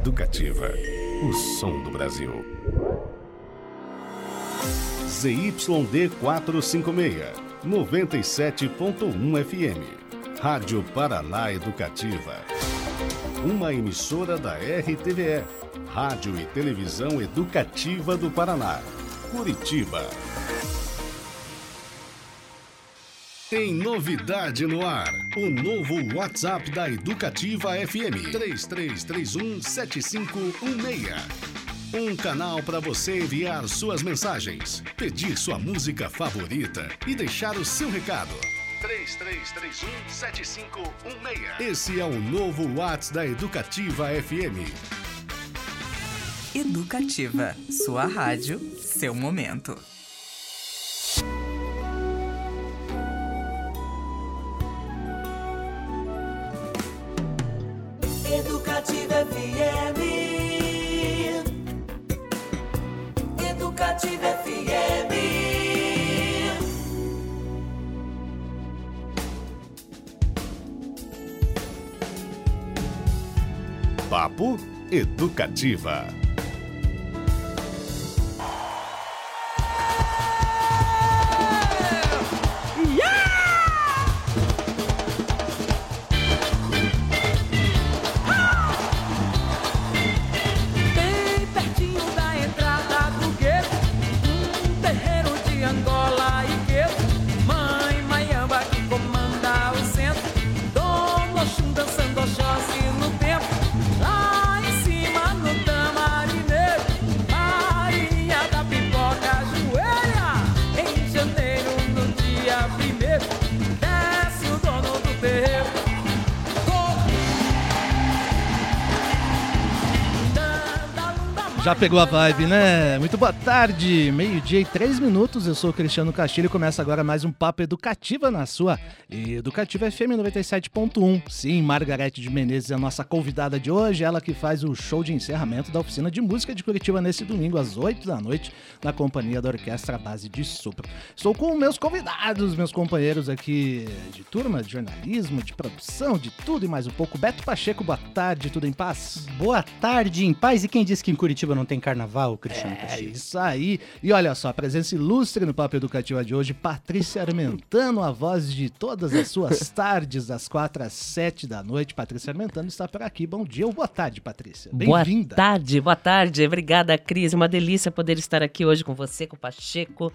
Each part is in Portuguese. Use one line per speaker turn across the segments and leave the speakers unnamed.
Educativa. O som do Brasil. ZYD 456, 97.1 FM. Rádio Paraná Educativa. Uma emissora da RTVE, Rádio e Televisão Educativa do Paraná. Curitiba. Tem novidade no ar. O novo WhatsApp da Educativa FM 3331 7516. Um canal para você enviar suas mensagens, pedir sua música favorita e deixar o seu recado. 3331-7516. Esse é o novo WhatsApp da Educativa FM.
Educativa, sua rádio, seu momento.
Educativa.
Já pegou a vibe, né? Muito boa tarde, meio-dia e três minutos. Eu sou o Cristiano Castilho e começa agora mais um Papo Educativa na sua Educativa FM 97.1. Sim, Margarete de Menezes é a nossa convidada de hoje, ela que faz o show de encerramento da oficina de música de Curitiba nesse domingo às 8 da noite, na companhia da Orquestra Base de Sopro. Estou com meus convidados, meus companheiros aqui de turma, de jornalismo, de produção, de tudo e mais um pouco. Beto Pacheco, boa tarde, tudo em paz?
Boa tarde, em paz. E quem disse que em Curitiba não tem carnaval, Cristiano
É isso aí. E olha só, a presença ilustre no Papo Educativa de hoje, Patrícia Armentano, a voz de todas as suas tardes, das quatro às sete da noite. Patrícia Armentano está por aqui. Bom dia ou boa tarde, Patrícia.
Boa
Bem-vinda.
tarde, boa tarde. Obrigada, Cris. Uma delícia poder estar aqui hoje com você, com o Pacheco.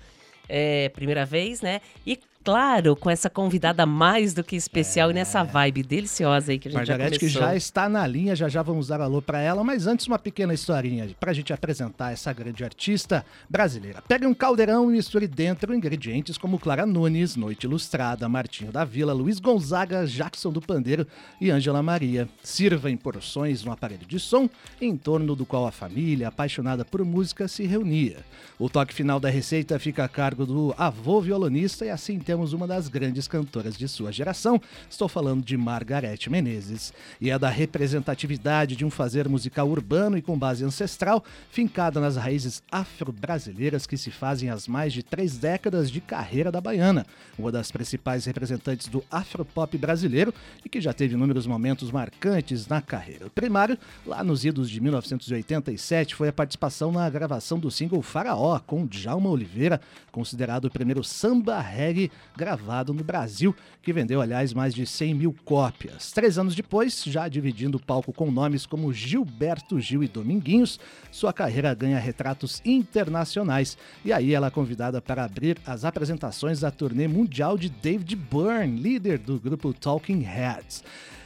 É, primeira vez, né? E claro, com essa convidada mais do que especial e nessa vibe deliciosa aí que a gente
Margarete
já
que
começou.
já está na linha, já já vamos dar alô para ela, mas antes uma pequena historinha para a gente apresentar essa grande artista brasileira. Pegue um caldeirão e misture dentro ingredientes como Clara Nunes, Noite Ilustrada, Martinho da Vila, Luiz Gonzaga, Jackson do Pandeiro e Ângela Maria. Sirva em porções no aparelho de som em torno do qual a família apaixonada por música se reunia. O toque final da receita fica a cargo do avô violonista e assim temos uma das grandes cantoras de sua geração. Estou falando de Margarete Menezes. E é da representatividade de um fazer musical urbano e com base ancestral, fincada nas raízes afro-brasileiras que se fazem as mais de três décadas de carreira da baiana, uma das principais representantes do afropop brasileiro e que já teve inúmeros momentos marcantes na carreira. O primário, lá nos idos de 1987, foi a participação na gravação do single Faraó, com Djalma Oliveira, considerado o primeiro samba reggae gravado no Brasil, que vendeu, aliás, mais de 100 mil cópias. Três anos depois, já dividindo o palco com nomes como Gilberto Gil e Dominguinhos, sua carreira ganha retratos internacionais. E aí ela é convidada para abrir as apresentações da turnê mundial de David Byrne, líder do grupo Talking Heads.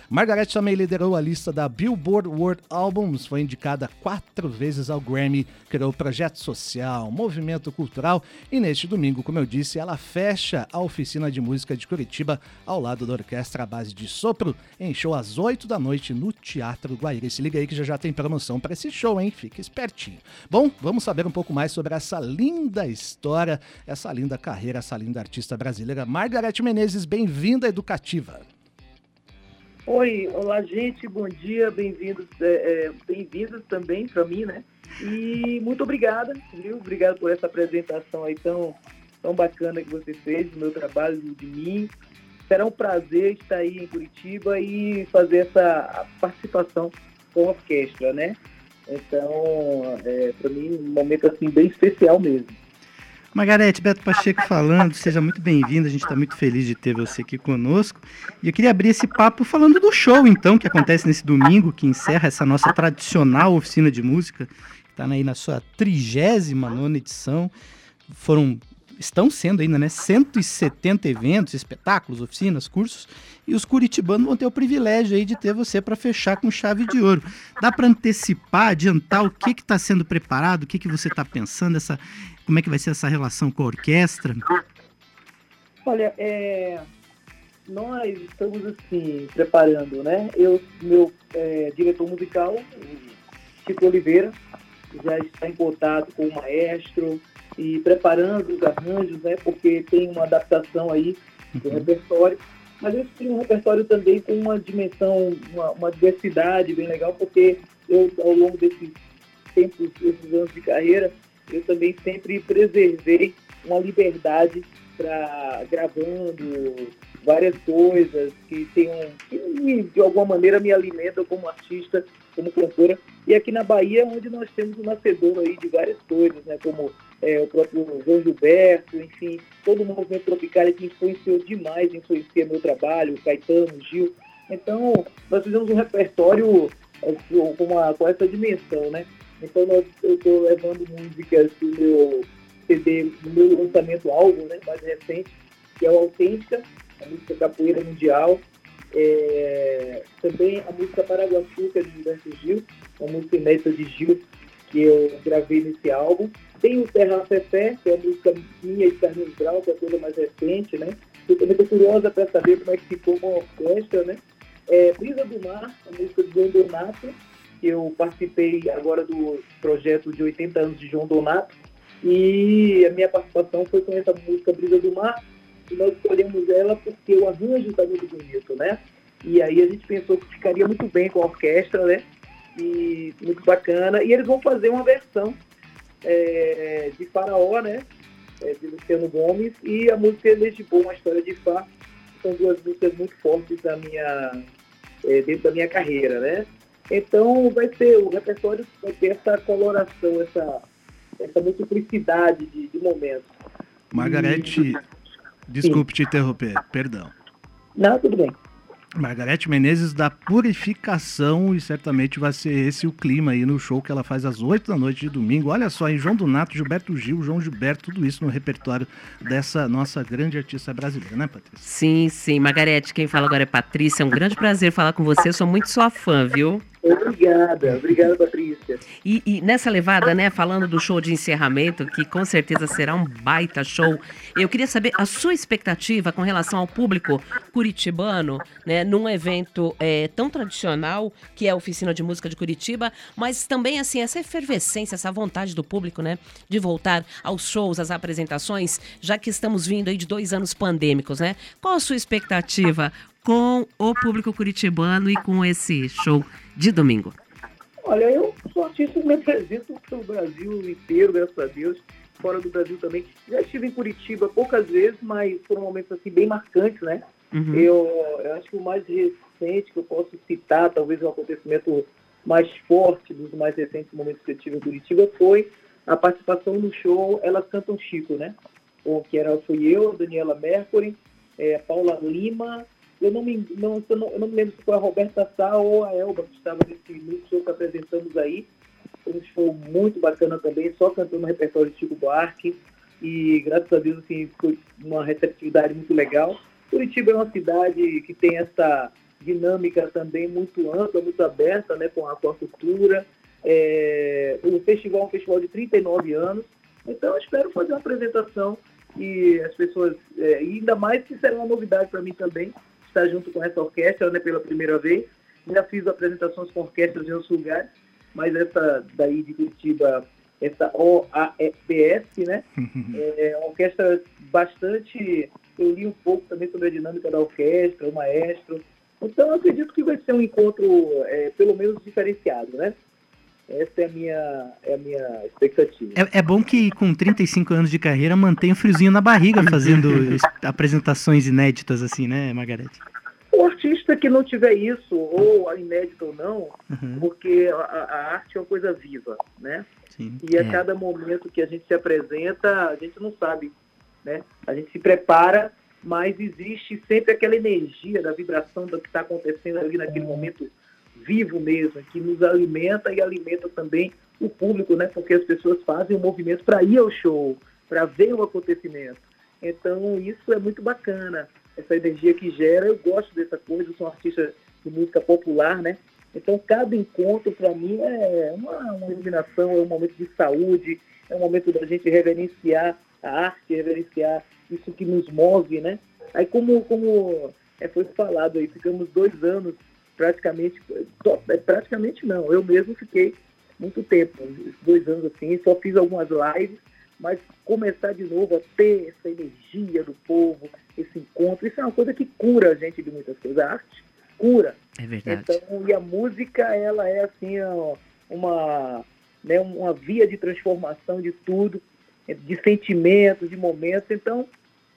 Margaret também liderou a lista da Billboard World Albums, foi indicada quatro vezes ao Grammy, criou projeto social, movimento cultural e neste domingo, como eu disse, ela fecha a oficina de música de Curitiba ao lado da orquestra à base de sopro, em show às 8 da noite no Teatro Guaíra. Se liga aí que já já tem promoção para esse show, hein? Fique espertinho. Bom, vamos saber um pouco mais sobre essa linda história, essa linda carreira, essa linda artista brasileira. Margarete Menezes, bem-vinda Educativa.
Oi, olá gente, bom dia, bem-vindos, é, é, bem-vindos também para mim, né? E muito obrigada, viu? Obrigado por essa apresentação aí tão, tão bacana que você fez do meu trabalho, de mim. Será um prazer estar aí em Curitiba e fazer essa participação com orquestra, né? Então, é, para mim, um momento assim bem especial mesmo.
Margarete, Beto Pacheco falando, seja muito bem-vinda, a gente está muito feliz de ter você aqui conosco. E eu queria abrir esse papo falando do show, então, que acontece nesse domingo, que encerra essa nossa tradicional oficina de música, está aí na sua 39 edição. Foram estão sendo ainda, né, 170 eventos, espetáculos, oficinas, cursos, e os curitibanos vão ter o privilégio aí de ter você para fechar com chave de ouro. Dá para antecipar, adiantar o que está sendo preparado, o que, que você está pensando, essa, como é que vai ser essa relação com a orquestra?
Olha, é, nós estamos assim preparando, né? Eu, meu é, diretor musical, Chico Oliveira, já está em contato com o maestro, e preparando os arranjos, né? Porque tem uma adaptação aí do uhum. repertório. Mas eu escolhi um repertório também com uma dimensão, uma, uma, diversidade bem legal, porque eu, ao longo desses tempos, desses anos de carreira, eu também sempre preservei uma liberdade para gravando várias coisas que tenham, que de alguma maneira me alimentam como artista, como cantora. E aqui na Bahia, onde nós temos um nascedor aí de várias coisas, né? Como é, o próprio João Gilberto, enfim, todo o movimento tropical que influenciou demais, influencia meu trabalho, Caetano, Gil. Então, nós fizemos um repertório é, com, uma, com essa dimensão, né? Então, nós, eu estou levando músicas do meu CD, do meu lançamento álbum, né, mais recente, que é o Autêntica, a música Capoeira Mundial. É, também a música Paraguaçu, que é de Gilberto Gil, uma música inédita de Gil, que eu gravei nesse álbum. Tem o Terra Fefé, que é a música minha de Carlinhos Grau, que é a coisa mais recente, né? Eu também estou curiosa para saber como é que ficou com a orquestra, né? É, Brisa do Mar, a música de João Donato, que eu participei agora do projeto de 80 anos de João Donato, e a minha participação foi com essa música Brisa do Mar, e nós escolhemos ela porque o arranjo está muito bonito, né? E aí a gente pensou que ficaria muito bem com a orquestra, né? E muito bacana. E eles vão fazer uma versão é, de Faraó, né? É, de Luciano Gomes, e a música Legibou, uma história de Fá. São duas músicas muito fortes da minha, é, dentro da minha carreira, né? Então vai ser, o repertório vai ter essa coloração, essa, essa multiplicidade de, de momentos.
Margarete, e... desculpe Sim. te interromper, perdão.
Não, tudo bem.
Margarete Menezes da Purificação e certamente vai ser esse o clima aí no show que ela faz às 8 da noite de domingo. Olha só, em João Donato, Gilberto Gil, João Gilberto, tudo isso no repertório dessa nossa grande artista brasileira, né, Patrícia?
Sim, sim. Margarete, quem fala agora é Patrícia. É um grande prazer falar com você. Eu sou muito sua fã, viu?
Obrigada, obrigada, Patrícia.
E, e, nessa levada, né, falando do show de encerramento, que com certeza será um baita show, eu queria saber a sua expectativa com relação ao público curitibano, né, num evento é, tão tradicional que é a Oficina de Música de Curitiba, mas também, assim, essa efervescência, essa vontade do público, né, de voltar aos shows, às apresentações, já que estamos vindo aí de dois anos pandêmicos, né? Qual a sua expectativa com o público curitibano e com esse show de domingo?
Olha, eu sou artista que me apresento para o Brasil inteiro, graças a Deus, fora do Brasil também. Já estive em Curitiba poucas vezes, mas foram momentos assim bem marcantes, né? Uhum. Eu, eu, acho que o mais recente que eu posso citar, talvez o acontecimento mais forte dos mais recentes momentos que eu tive em Curitiba foi a participação no show Elas Cantam Chico, né? O, que era, fui eu, Daniela Mercury, é, Paula Lima, eu não me, não, eu não, eu não me lembro se foi a Roberta Sá ou a Elba que estava nesse show que apresentamos aí. Um show muito bacana também, só cantando no repertório de Chico Buarque. E graças a Deus assim, foi uma receptividade muito legal. Curitiba é uma cidade que tem essa dinâmica também muito ampla, muito aberta né, com a, com cultura. É, o festival é um festival de 39 anos, então eu espero fazer uma apresentação e as pessoas, é, ainda mais que será uma novidade para mim também, junto com essa orquestra né, pela primeira vez. Já fiz apresentações com orquestras em outros lugares, mas essa daí de Curitiba, essa OAEPS, né? é uma orquestra bastante. Eu li um pouco também sobre a dinâmica da orquestra, o maestro. Então, eu acredito que vai ser um encontro, é, pelo menos, diferenciado, né? Essa é a minha, é a minha expectativa.
É, é, bom que com 35 anos de carreira mantenha o friozinho na barriga fazendo apresentações inéditas assim, né, Margarete?
O artista que não tiver isso, ou inédito ou não,
Uhum,
porque a, a arte é uma coisa viva, né?
sim.
E a
É.
cada momento que a gente se apresenta, a gente não sabe, né? A gente se prepara, mas existe sempre aquela energia da vibração do que está acontecendo ali naquele momento vivo mesmo, que nos alimenta e alimenta também o público, né? Porque as pessoas fazem o movimento para ir ao show, para ver o acontecimento. Então, isso é muito bacana, essa energia que gera. Eu gosto dessa coisa, eu sou um artista de música popular, né? Então, cada encontro, para mim, é uma, uma iluminação, é um momento de saúde, é um momento da gente reverenciar a arte, reverenciar isso que nos move, né? Aí, como, como é, foi falado aí, ficamos dois anos praticamente, é, praticamente não, eu mesmo fiquei muito tempo, dois anos assim, só fiz algumas lives, mas começar de novo a ter essa energia do povo, esse encontro, isso é uma coisa que cura a gente de muitas coisas. A arte cura.
É verdade.
Então, e a música, ela é assim, uma, né, uma via de transformação de tudo, de sentimentos, de momentos. Então,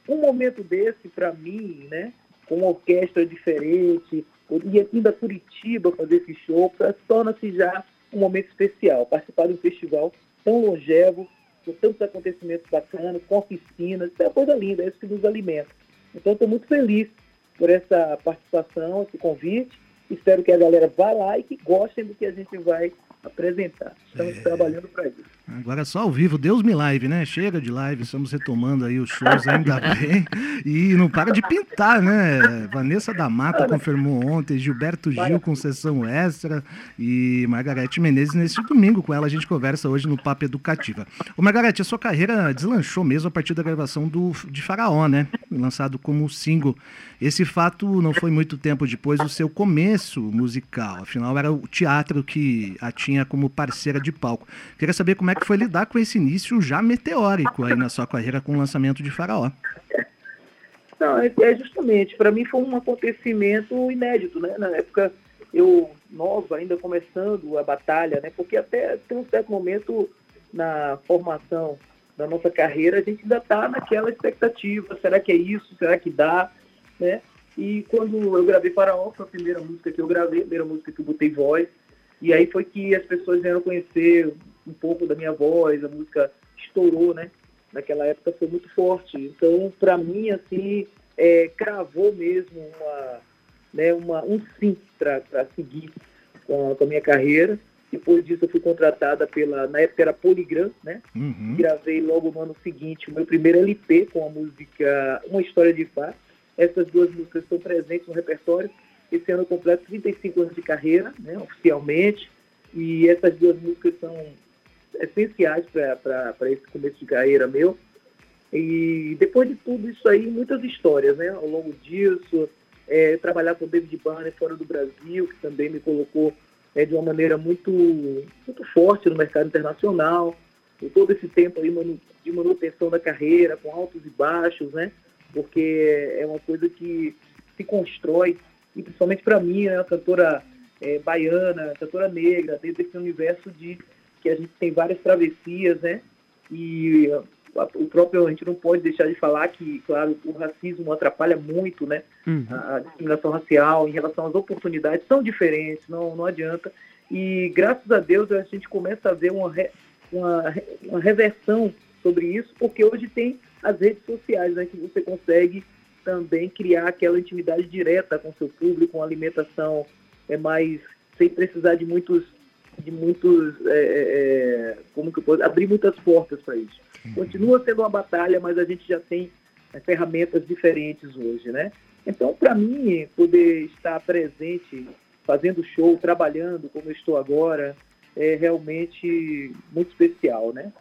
um momento desse, para mim, né, com uma orquestra diferente, e aqui da Curitiba fazer esse show, torna-se já um momento especial. Participar de um festival tão longevo, com tantos acontecimentos bacanas, com oficinas, é uma coisa linda, é isso que nos alimenta. Então, estou muito feliz por essa participação, esse convite. Espero que a galera vá lá e que gostem do que a gente vai apresentar. Estamos trabalhando para isso.
Agora é só ao vivo, Deus me live, né? Chega de live, estamos retomando aí os shows, ainda bem. E não para de pintar, né? Vanessa da Mata confirmou ontem, Gilberto Gil com sessão extra e Margarete Menezes nesse domingo. Com ela a gente conversa hoje no Papo Educativa. Ô Margarete, a sua carreira deslanchou mesmo a partir da gravação do, de Faraó, né? Lançado como single. Esse fato não foi muito tempo depois do seu começo musical. Afinal, era o teatro que a tinha como parceira de palco. Queria saber como é que foi lidar com esse início já meteórico aí na sua carreira com o lançamento de Faraó.
Não, é, é justamente, para mim foi um acontecimento inédito, né? Na época, eu, nova, ainda começando a batalha, né? Porque até tem um certo momento na formação da nossa carreira, a gente ainda está naquela expectativa, será que é isso, será que dá, né? E quando eu gravei Faraó, foi a primeira música que eu gravei, a primeira música que eu botei voz, e aí foi que as pessoas vieram conhecer um pouco da minha voz, a música estourou, né? Naquela época foi muito forte. Então, para mim, assim, é, cravou mesmo uma, né, uma, um sim para seguir com a, com a minha carreira. Depois disso, eu fui contratada pela, na época era Poligram, né?
Uhum.
Gravei logo no ano seguinte o meu primeiro LP com a música Uma História de Fá. Essas duas músicas estão presentes no repertório. Esse ano eu completo 35 anos de carreira, né, oficialmente. E essas duas músicas são essenciais para esse começo de carreira meu. E depois de tudo isso aí, muitas histórias, né? Ao longo disso, é, trabalhar com o David Banner fora do Brasil, que também me colocou é, de uma maneira muito, muito forte no mercado internacional. E todo esse tempo aí de manutenção da carreira, com altos e baixos, né? Porque é uma coisa que se constrói, e principalmente para mim, né, cantora é, baiana, cantora negra, dentro desse universo de que a gente tem várias travessias, né? E o próprio, a gente não pode deixar de falar que, claro, o racismo atrapalha muito, né?
Uhum.
A, a discriminação racial em relação às oportunidades são diferentes, não, não adianta. E graças a Deus a gente começa a ver uma, re- uma, uma reversão sobre isso, porque hoje tem as redes sociais, né? Que você consegue também criar aquela intimidade direta com seu público, uma alimentação é mais sem precisar de muitos de muitos é, é, como que eu posso abrir muitas portas para isso. Continua sendo uma batalha, mas a gente já tem é, ferramentas diferentes hoje, né? Então, para mim, poder estar presente, fazendo show, trabalhando como eu estou agora, é realmente muito especial, né?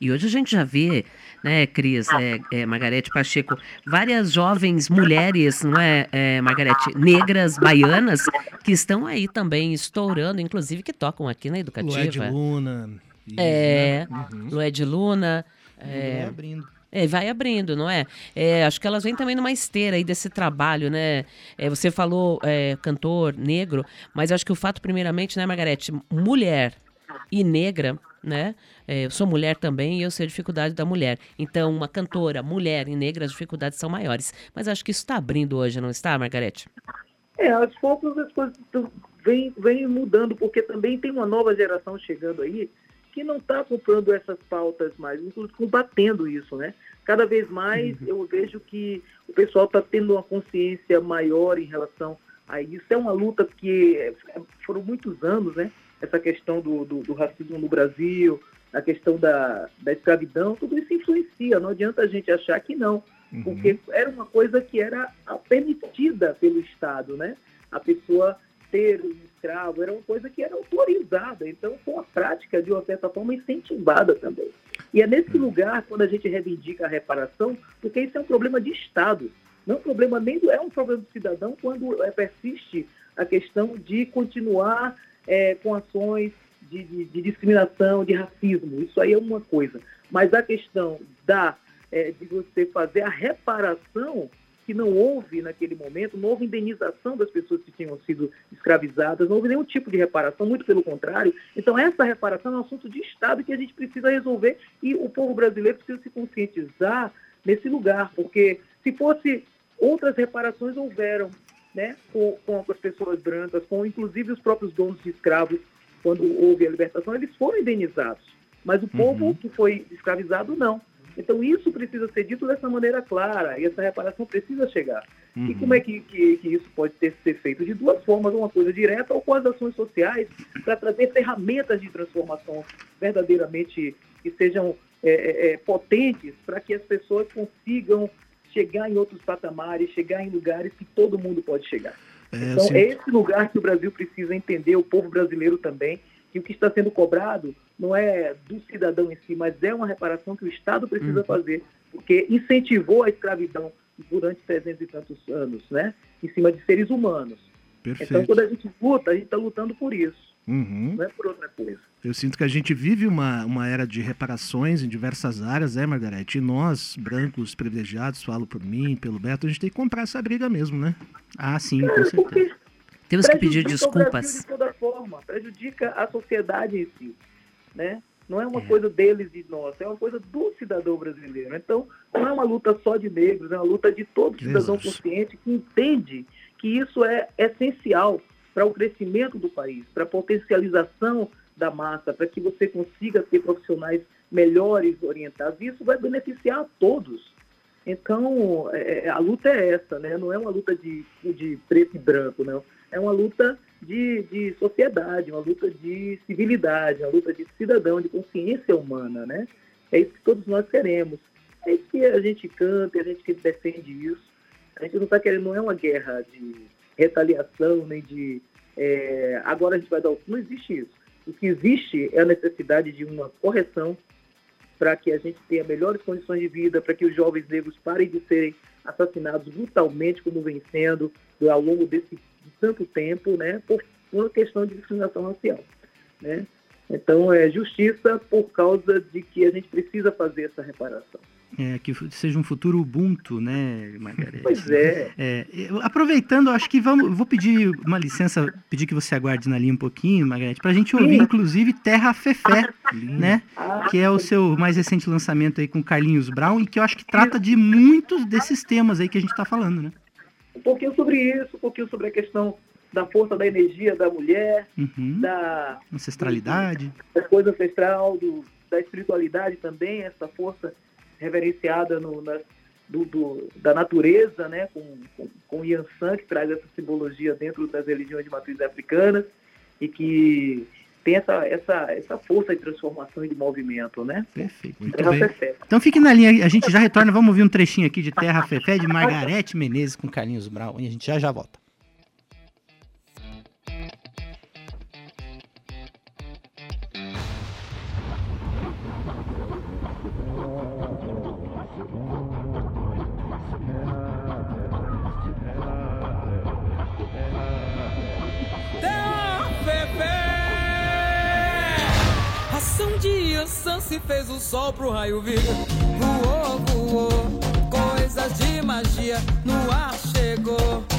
E hoje a gente já vê, né, Cris, é, é, Margarete Pacheco, várias jovens mulheres, não é, é, Margarete, negras, baianas, que estão aí também estourando, inclusive que tocam aqui na Educativa.
Lued Luna. e-
É,
né? Uhum.
Lued Luna.
Vai
É,
abrindo.
é, vai abrindo, não é? É, Acho que elas vêm também numa esteira aí desse trabalho, né? É, você falou é, cantor negro, mas acho que o fato, primeiramente, né, Margarete, mulher e negra, né? É, eu sou mulher também e eu sei a dificuldade da mulher. Então, uma cantora, mulher e negra, as dificuldades são maiores. Mas acho que isso está abrindo hoje, não está, Margarete?
É, aos poucos as coisas vêm vem mudando, porque também tem uma nova geração chegando aí que não está comprando essas pautas mais, inclusive combatendo isso, né? Cada vez mais eu vejo que o pessoal está tendo uma consciência maior em relação a isso. É uma luta que é, foram muitos anos, né? Essa questão do, do, do racismo no Brasil, a questão da, da escravidão, tudo isso influencia. Não adianta a gente achar que não porque era uma coisa que era permitida pelo Estado, né? A pessoa ter um escravo era uma coisa que era autorizada, então foi uma prática, de uma certa forma, incentivada também. E é nesse lugar, quando a gente reivindica a reparação, porque isso é um problema de Estado, não é um problema nem do, é um problema do cidadão quando é, persiste a questão de continuar é, com ações de, de- de discriminação, de racismo. Isso aí é uma coisa. Mas a questão da é, de você fazer a reparação que não houve naquele momento, não houve indenização das pessoas que tinham sido escravizadas, não houve nenhum tipo de reparação, muito pelo contrário. Então, essa reparação é um assunto de Estado que a gente precisa resolver e o povo brasileiro precisa se conscientizar nesse lugar, porque se fosse outras reparações houveram, né, com, com as pessoas brancas, com inclusive os próprios donos de escravos, quando houve a libertação, eles foram indenizados. Mas o povo que foi escravizado, não. Então, isso precisa ser dito dessa maneira clara, e essa reparação precisa chegar. E como é que, que, que isso pode ter, ser feito? De duas formas, uma coisa direta ou com as ações sociais, para trazer ferramentas de transformação verdadeiramente que sejam é, é, é, potentes para que as pessoas consigam chegar em outros patamares, chegar em lugares que todo mundo pode chegar.
É,
Então,
sinto-
é esse lugar que o Brasil precisa entender, o povo brasileiro também, que o que está sendo cobrado não é do cidadão em si, mas é uma reparação que o Estado precisa fazer, porque incentivou a escravidão durante 300 e tantos anos, né? Em cima de seres humanos. Então,
Perfeito.
quando a gente luta, a gente está lutando por isso,
Uhum.
não é por outra coisa.
Eu sinto que a gente vive uma, uma era de reparações em diversas áreas, é, Margarete? E nós, brancos privilegiados, falo por mim, pelo Beto, a gente tem que comprar essa briga mesmo, né?
Ah, sim, com
É,
certeza.
porque
Temos que pedir
prejudica o Brasil
desculpas.
de toda forma, prejudica a sociedade em si, né? Não é uma coisa deles e nossa, é uma coisa do cidadão brasileiro. Então, não é uma luta só de negros, é uma luta de todo cidadão
Jesus.
consciente que entende que isso é essencial para o crescimento do país, para a potencialização da massa, para que você consiga ter profissionais melhores orientados. Isso vai beneficiar a todos. Então, é, é, a luta é essa, né? Não é uma luta de, de preto e branco, não. É uma luta de, de sociedade, uma luta de civilidade, uma luta de cidadão, de consciência humana, né? É isso que todos nós queremos. É isso que a gente canta, é a gente que defende isso. A gente não está querendo, não é uma guerra de retaliação, nem de é, agora a gente vai dar o. Não existe isso. O que existe é a necessidade de uma correção para que a gente tenha melhores condições de vida, para que os jovens negros parem de serem assassinados brutalmente, como vem sendo ao longo desse de tanto tempo, né, por uma questão de discriminação racial, né? Então é justiça por causa de que a gente precisa fazer essa reparação.
É, que seja um futuro Ubuntu, né, Margarete?
Pois é.
É, aproveitando, acho que vamos, vou pedir uma licença, pedir que você aguarde na linha um pouquinho, Margarete, para a gente ouvir,
Sim.
inclusive, Terra Fefé, né?
Ah,
Que é o seu mais recente lançamento aí com Carlinhos Brown e que eu acho que trata de muitos desses temas aí que a gente está falando, né?
um pouquinho sobre isso, um pouquinho sobre a questão da força da energia da mulher,
Uhum.
da,
Ancestralidade.
da coisa ancestral, do, da espiritualidade também, essa força reverenciada no, na, do, do- da natureza, né, com, com, com Yansan, que traz essa simbologia dentro das religiões de matriz africanas e que tem essa, essa, essa força de transformação e de movimento, né?
Perfeito.
Muito
Terra
bem.
Fefé.
Então fique na linha, a gente já retorna, vamos ouvir um trechinho aqui de Terra Fefé de Margarete Menezes com Carlinhos Brown e a gente já já volta.
Ansan se fez o sol pro raio vir. Voou, voou, coisas de magia no ar chegou.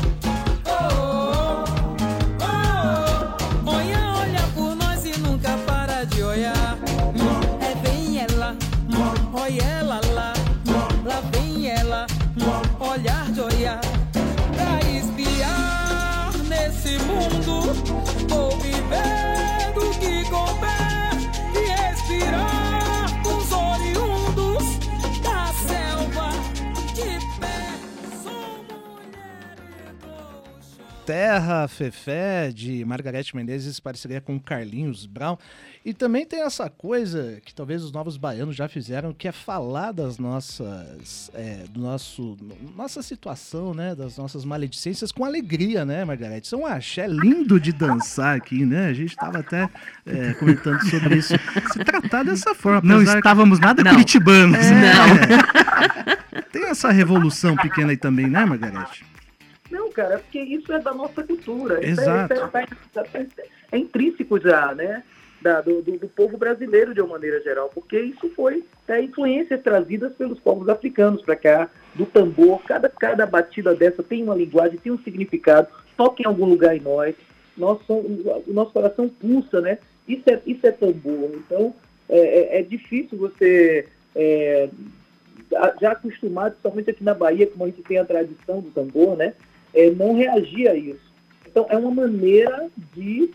Terra, Fefé, de Margarete Menezes, parceria com Carlinhos Brown. E também tem essa coisa que talvez os novos baianos já fizeram, que é falar das nossas. É, do nosso. Nossa situação, né? Das nossas maledicências com alegria, né, Margarete? Isso é um axé lindo de dançar aqui, né? A gente estava até é, comentando sobre isso. Se tratar dessa forma.
Não estávamos nada
Não.
curitibanos. né?
É. Tem essa revolução pequena aí também, né, Margarete?
Não, cara, é porque isso é da nossa cultura. Isso
Exato.
É, isso é, é- é intrínseco já, né? da- do, do- povo brasileiro de uma maneira geral, porque isso foi é, influências trazidas pelos povos africanos para cá, do tambor. Cada, cada batida dessa tem uma linguagem, tem um significado, toca em algum lugar em nós. Somos, o nosso coração pulsa, né? Isso é, isso é tambor. Então, é, é- é difícil você. é, já- já acostumado, somente aqui na Bahia, como a gente tem a tradição do tambor, né? É, não reagir a isso. Então, é uma maneira de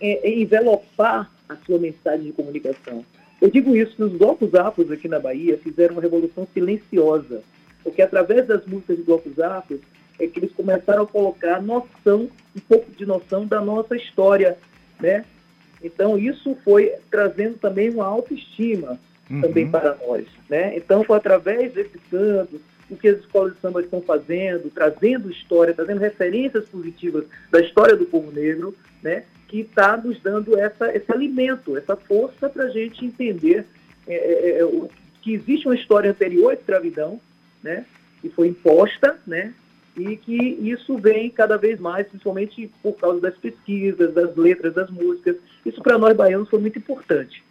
é, é, envelopar a sua mensagem de comunicação. Eu digo isso, que os blocos afros aqui na Bahia fizeram uma revolução silenciosa, porque através das músicas de blocos afros é que eles começaram a colocar noção, um pouco de noção da nossa história, né? Então, isso foi trazendo também uma autoestima também para nós, né? Então, foi através desses cantos, o que as escolas de samba estão fazendo, trazendo história, trazendo referências positivas da história do povo negro, né? Que está nos dando essa, esse alimento, essa força para a gente entender é, é, é, o- que existe uma história anterior à escravidão, né? Que foi imposta, né? E que isso vem cada vez mais, principalmente por causa das pesquisas, das letras, das músicas. Isso para nós baianos foi muito importante.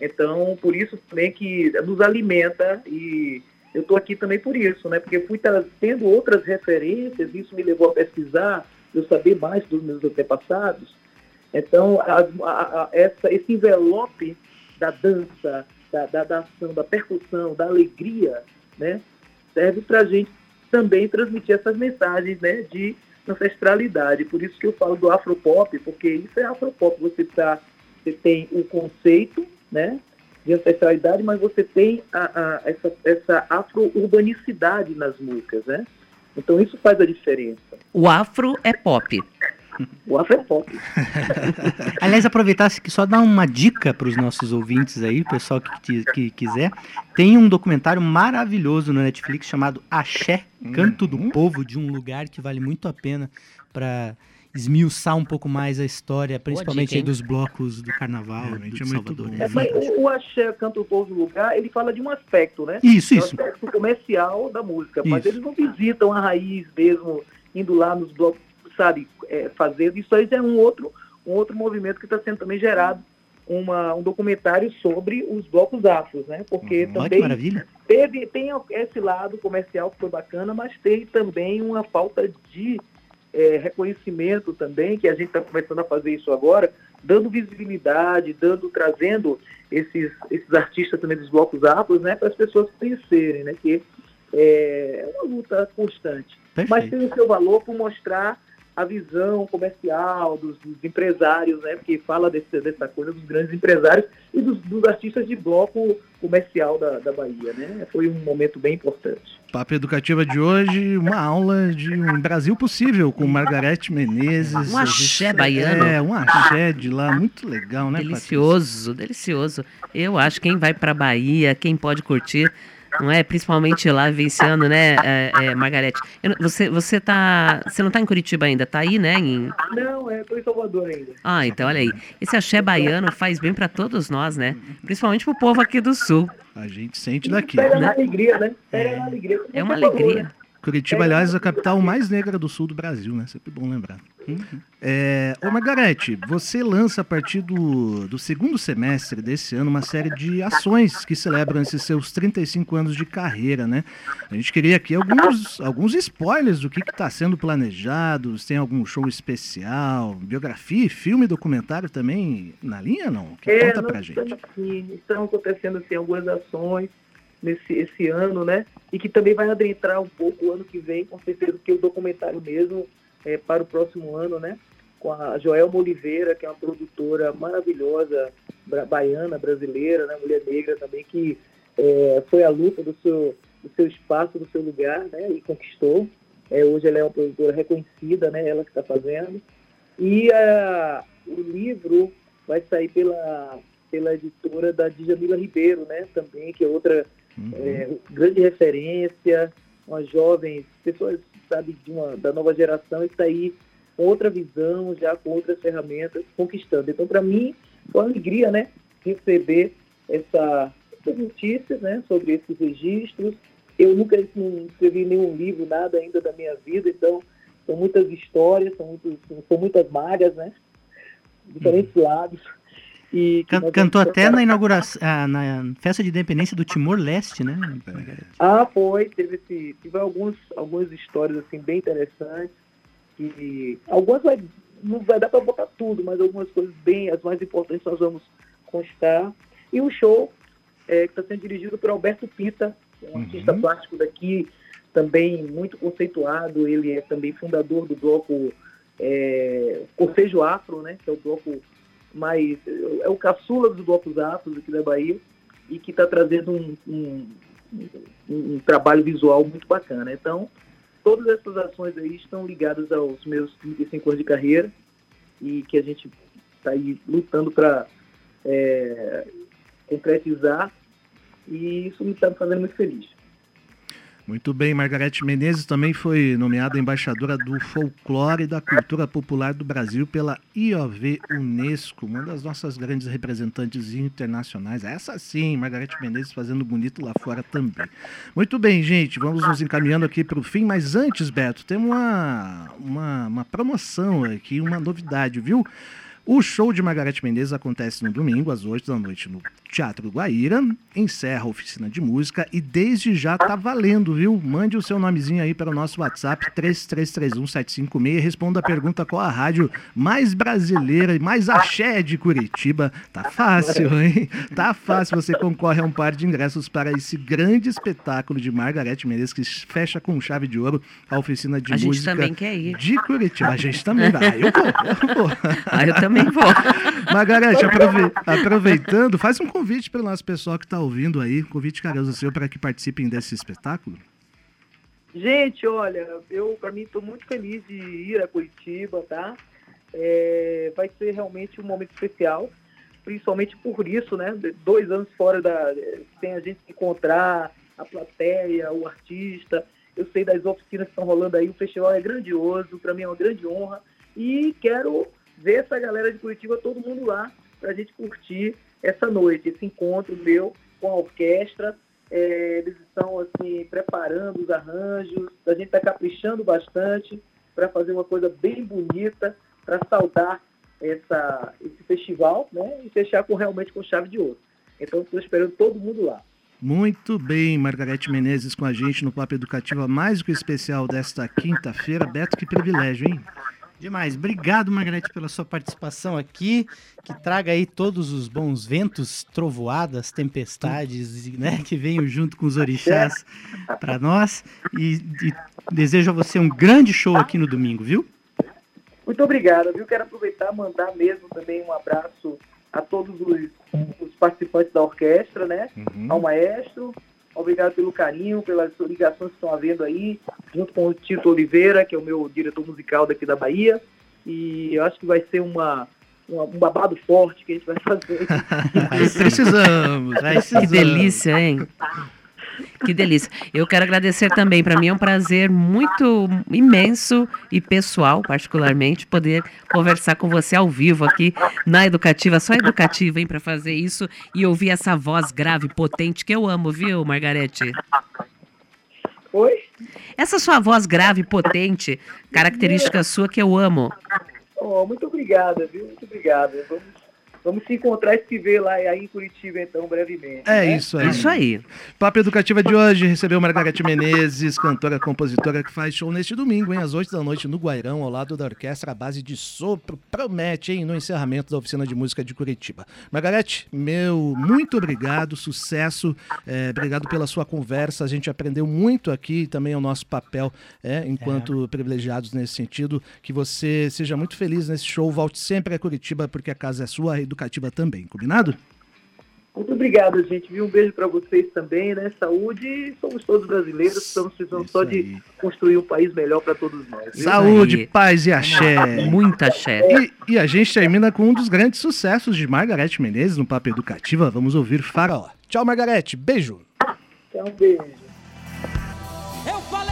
Então, por isso também que nos alimenta e eu estou aqui também por isso, né? Porque fui tendo outras referências, isso me levou a pesquisar, eu saber mais dos meus antepassados. Então, as- a- a- essa, esse envelope da dança, da, da, da ação, da percussão, da alegria, né? Serve para a gente também transmitir essas mensagens, né? De ancestralidade. Por isso que eu falo do afropop, porque isso é afropop. Você, tá, você tem o conceito, né? De ancestralidade, mas você tem a, a- essa, essa afro-urbanicidade nas músicas, né? Então isso faz a diferença.
O afro é pop.
O afro é pop.
Aliás, aproveitasse que só dar uma dica para os nossos ouvintes aí, o pessoal que, que- que quiser. Tem um documentário maravilhoso no Netflix chamado Axé, Canto do Povo, de um lugar que vale muito a pena para esmiuçar um pouco mais a história, principalmente
dica,
dos blocos do carnaval
Realmente
do
é
Salvador.
bom.
É, mas o, o axé, Canto do Povo do Lugar, ele fala de um aspecto, né?
Isso,
É o
isso.
aspecto comercial da música, mas
Isso.
eles não visitam a raiz mesmo, indo lá nos blocos, sabe, é, fazendo. Isso aí é um outro, um outro movimento que está sendo também gerado, uma, um documentário sobre os blocos afros, né? Porque
Olha que
também
maravilha.
teve, tem esse lado comercial que foi bacana, mas tem também uma falta de é, reconhecimento também, que a gente está começando a fazer isso agora, dando visibilidade, dando, trazendo esses, esses artistas também dos blocos afros, né, para as pessoas conhecerem, né, que é uma luta constante. Mas
Perfeito.
tem o seu valor por mostrar a visão comercial dos, dos empresários, né? Porque fala desse, dessa coisa dos grandes empresários e dos, dos artistas de bloco comercial da, da Bahia, né? Foi um momento bem importante.
Papo Educativa de hoje, uma aula de um Brasil possível com Margarete Menezes.
Um axé baiano.
É, um axé de lá, muito legal, né,
Delicioso, delicioso. Eu acho que quem vai pra Bahia, quem pode curtir, não é? Principalmente lá vivenciando, né, é, é, Margarete? Eu você, você tá. Você não tá em Curitiba ainda, tá aí, né? em-
Não, é, tô em Salvador ainda.
Ah, então olha aí. Esse axé baiano faz bem pra todos nós, né? Principalmente pro povo aqui do sul.
A gente sente daqui.
Pega
né?
na alegria, né? Pega na alegria. como
É uma
falou,
alegria.
né?
Curitiba, aliás, é a capital mais negra do sul do Brasil, né? Sempre bom lembrar. É, ô Margarete, você lança a partir do, do segundo semestre desse ano uma série de ações que celebram esses seus 35 anos de carreira, né? A gente queria aqui alguns, alguns spoilers do que está sendo planejado, se tem algum show especial, biografia, filme, documentário também na linha, não? Que
É,
conta pra gente.
sim, estão acontecendo assim, algumas ações nesse esse ano, né? E que também vai adentrar um pouco o ano que vem, com certeza, porque o documentário mesmo é para o próximo ano, né? Com a Joelma Oliveira, que é uma produtora maravilhosa, baiana, brasileira, né? Mulher negra também, que é, foi a luta do seu, do seu espaço, do seu lugar, né? E conquistou. É, hoje ela é uma produtora reconhecida, né? Ela que está fazendo. E a, o livro vai sair pela, pela editora da Djamila Ribeiro, né? Também, que é outra é, grande referência, uma jovem, pessoas, sabe, de uma, da nova geração, e está aí com outra visão, já com outras ferramentas, conquistando. Então, para mim, foi uma alegria, né? Receber essa, essas notícias, né? Sobre esses registros. Eu nunca não escrevi nenhum livro, nada ainda da minha vida, então são muitas histórias, são, muitos, são muitas malhas, né? Diferentes lados. E
Can- cantou até na inauguração, ah, na festa de independência do Timor-Leste, né?
Ah, foi. Teve, esse, alguns, algumas histórias assim, bem interessantes. Que, algumas vai, não vai dar para botar tudo, mas algumas coisas bem, as mais importantes nós vamos constar. E o show é, que está sendo dirigido por Alberto Pita, um artista plástico daqui, também muito conceituado. Ele é também fundador do bloco é, Cortejo Afro, né? Que é o bloco mais. É o caçula dos blocos afros aqui da Bahia e que está trazendo um, um, um- trabalho visual muito bacana. Então, todas essas ações aí estão ligadas aos meus 35 anos de carreira e que a gente está aí lutando para concretizar e isso me está me fazendo muito feliz.
Muito bem, Margarete Menezes também foi nomeada embaixadora do folclore e da cultura popular do Brasil pela IOV Unesco, uma das nossas grandes representantes internacionais. Essa sim, Margarete Menezes fazendo bonito lá fora também. Muito bem, gente, vamos nos encaminhando aqui para o fim, mas antes, Beto, tem uma, uma, uma promoção aqui, uma novidade, viu? O show de Margarete Menezes acontece no domingo, às 8 da noite, no Teatro Guaíra. Encerra a oficina de música e desde já tá valendo, viu? Mande o seu nomezinho aí para o nosso WhatsApp 33317556 e responda a pergunta qual a rádio mais brasileira e mais axé de Curitiba. Tá fácil, hein? Tá fácil. Você concorre a um par de ingressos para esse grande espetáculo de Margarete Menezes que fecha com chave de ouro a oficina de
A gente
música
também quer ir.
de Curitiba. A gente também vai. Eu vou, eu vou.
Ah, eu também vou.
Margarete, aprove- aproveitando, faz um convite para o nosso pessoal que está ouvindo aí, convite carinhoso seu para que participem desse espetáculo.
Gente, olha, eu para mim estou muito feliz de ir a Curitiba, tá? É, vai ser realmente um momento especial, principalmente por isso, né? Dois anos fora da. sem a gente encontrar, a plateia, o artista. Eu sei das oficinas que estão rolando aí, o festival é grandioso, para mim é uma grande honra. E quero ver essa galera de Curitiba, todo mundo lá, para a gente curtir essa noite, esse encontro meu com a orquestra. É, eles estão assim preparando os arranjos, a gente está caprichando bastante para fazer uma coisa bem bonita para saudar essa, esse festival, né? E fechar com realmente com chave de ouro. Então estou esperando todo mundo lá.
Muito bem, Margarete Menezes com a gente no Papo Educativa, mais do que especial desta quinta-feira. Beto, que privilégio, hein?
Demais. Obrigado, Margarete, pela sua participação aqui. Que traga aí todos os bons ventos, trovoadas, tempestades, né? Que venham junto com os orixás para nós. E, e desejo a você um grande show aqui no domingo, viu?
Muito obrigado, viu? Quero aproveitar e mandar mesmo também um abraço a todos os, os participantes da orquestra, né? Ao maestro. Obrigado pelo carinho, pelas ligações que estão havendo aí, junto com o Tito Oliveira, que é o meu diretor musical daqui da Bahia. E eu acho que vai ser uma, uma- um babado forte que a gente vai fazer.
Precisamos,
Vai
Que delícia, hein? Que delícia. Eu quero agradecer também. Para mim é um prazer muito imenso e pessoal, particularmente, poder conversar com você ao vivo aqui na Educativa. Só Educativa, hein, para fazer isso e ouvir essa voz grave, potente, que eu amo, viu, Margarete?
Oi?
Essa sua voz grave, potente, característica sua que eu amo.
Oh, muito obrigada, viu? Muito obrigada. Vamos, vamos se encontrar e se ver lá aí em Curitiba, então, brevemente.
É
né?
isso aí.
Isso aí.
Papo Educativa de hoje recebeu Margarete Menezes, cantora, compositora que faz show neste domingo, hein, às 8 da noite no Guairão, ao lado da orquestra à base de sopro. Promete, hein, no encerramento da oficina de música de Curitiba. Margarete, meu muito obrigado, sucesso, é, obrigado pela sua conversa. A gente aprendeu muito aqui, também é o nosso papel, é, enquanto privilegiados nesse sentido. Que você seja muito feliz nesse show, volte sempre a Curitiba, porque a casa é sua, a educativa também, combinado?
Muito obrigado, gente. Viu? Um beijo para vocês também, né? Saúde somos todos brasileiros. Estamos precisando
Isso
só de
aí.
construir um país melhor para todos nós. viu?
Saúde,
aí.
paz e axé.
Muita axé.
E, e a gente termina com um dos grandes sucessos de Margarete Menezes no Papo Educativa. Vamos ouvir Faraó. Tchau, Margarete. Beijo.
Então, um beijo.
Eu falei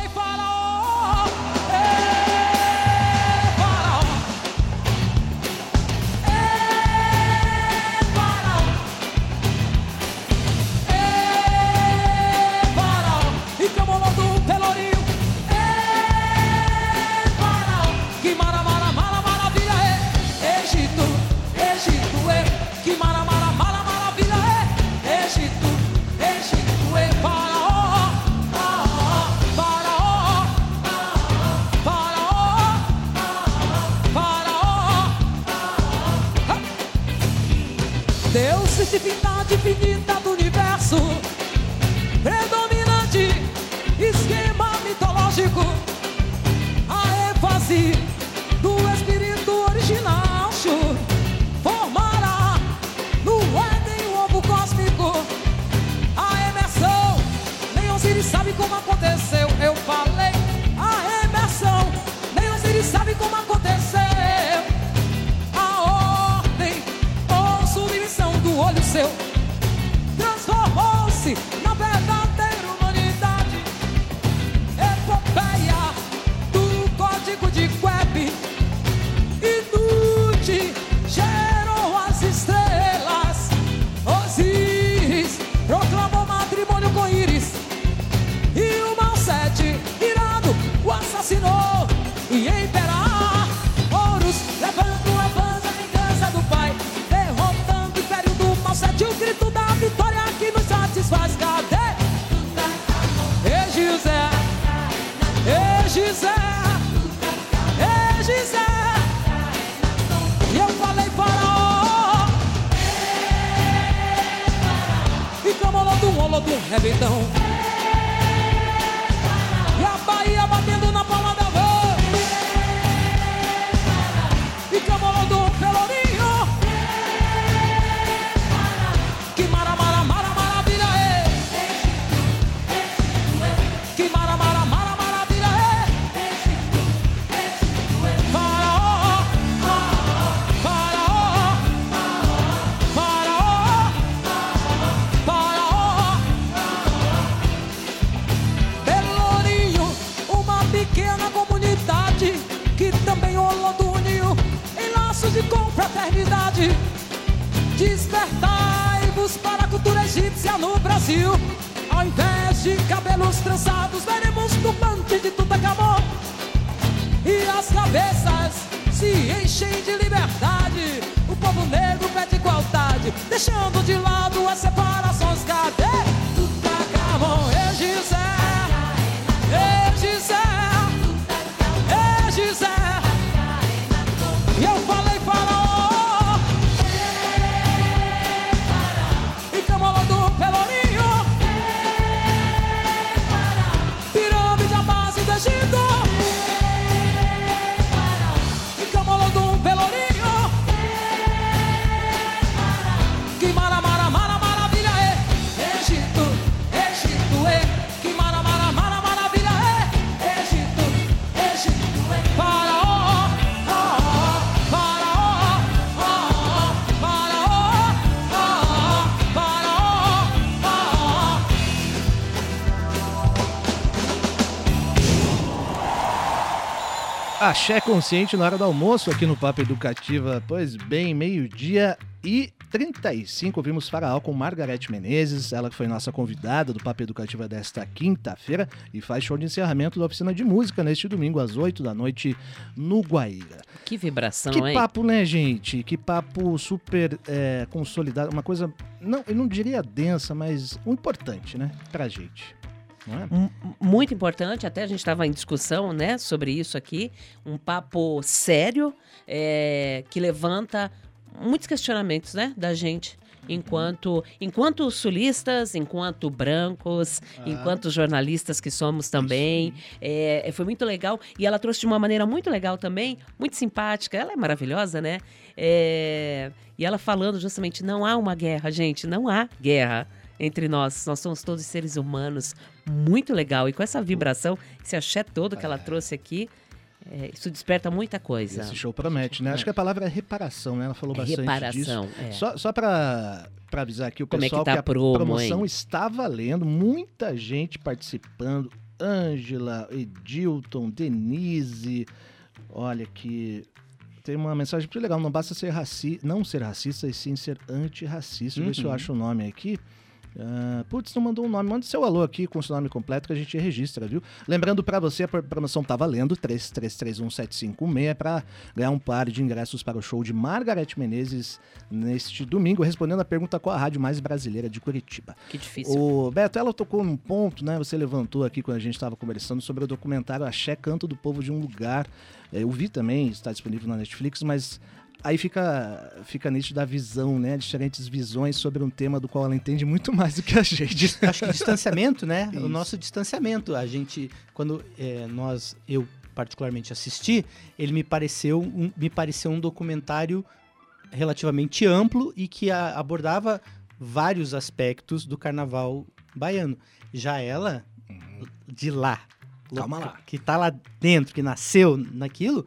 olodum, rebentão e a Bahia batendo na palma Brasil. Ao invés de cabelos trançados, veremos turbante de Tutankhamon. E as cabeças se enchem de liberdade. O povo negro pede igualdade, deixando de lado as separações.
Axé consciente na hora do almoço aqui no Papo Educativa. Pois bem, meio-dia e 35. Ouvimos Faraó com Margarete Menezes, ela que foi nossa convidada do Papo Educativa desta quinta-feira e faz show de encerramento da oficina de música neste domingo às 8 da noite no Guaíra.
Que vibração,
Que
hein?
papo, né, gente? Que papo super é, consolidado. Uma coisa, não, eu não diria densa, mas importante, né? Pra gente. É?
Muito importante, até a gente estava em discussão, né, sobre isso aqui. Um papo sério, é, que levanta muitos questionamentos, né, da gente. Enquanto, enquanto sulistas, enquanto brancos, enquanto jornalistas que somos também. É, foi muito legal. E ela trouxe de uma maneira muito legal também, muito simpática. Ela é maravilhosa, né? É, e ela falando justamente: não há uma guerra, gente, não há guerra entre nós. Nós somos todos seres humanos. Muito legal. E com essa vibração, esse axé todo que ela trouxe aqui, é, isso desperta muita coisa.
Esse show promete, né? Acho que a palavra é reparação, né? Ela falou
É
bastante
reparação,
disso.
é.
Só, só para para avisar aqui o
Como é que
pessoal
tá a promo,
promoção
hein?
está valendo, muita gente participando. Ângela, Edilton, Denise. Olha que tem uma mensagem muito legal. Não basta ser raci não ser racista e sim ser antirracista. Deixa eu ver se eu
Uhum.
acho o nome aqui. Ah, putz, não mandou um nome. Manda seu alô aqui com o seu nome completo que a gente registra, viu? Lembrando pra você, a pro- promoção tá valendo, 33317516, pra ganhar um par de ingressos para o show de Margareth Menezes neste domingo, respondendo a pergunta qual a rádio mais brasileira de Curitiba.
Que difícil.
O Beto, ela tocou num ponto, né? Você levantou aqui quando a gente estava conversando sobre o documentário Axé Canto do Povo de um Lugar. É, Eu vi também, está disponível na Netflix, mas aí fica, fica nítida a visão, né? Diferentes visões sobre um tema do qual ela entende muito mais do que a gente.
Acho que distanciamento, né?
Isso.
O nosso distanciamento. A gente, quando é, nós, eu particularmente assisti, ele me pareceu um, me pareceu um documentário relativamente amplo e que a- abordava vários aspectos do carnaval baiano. Já ela, de lá,
Calma lá.
que tá lá dentro, que nasceu naquilo,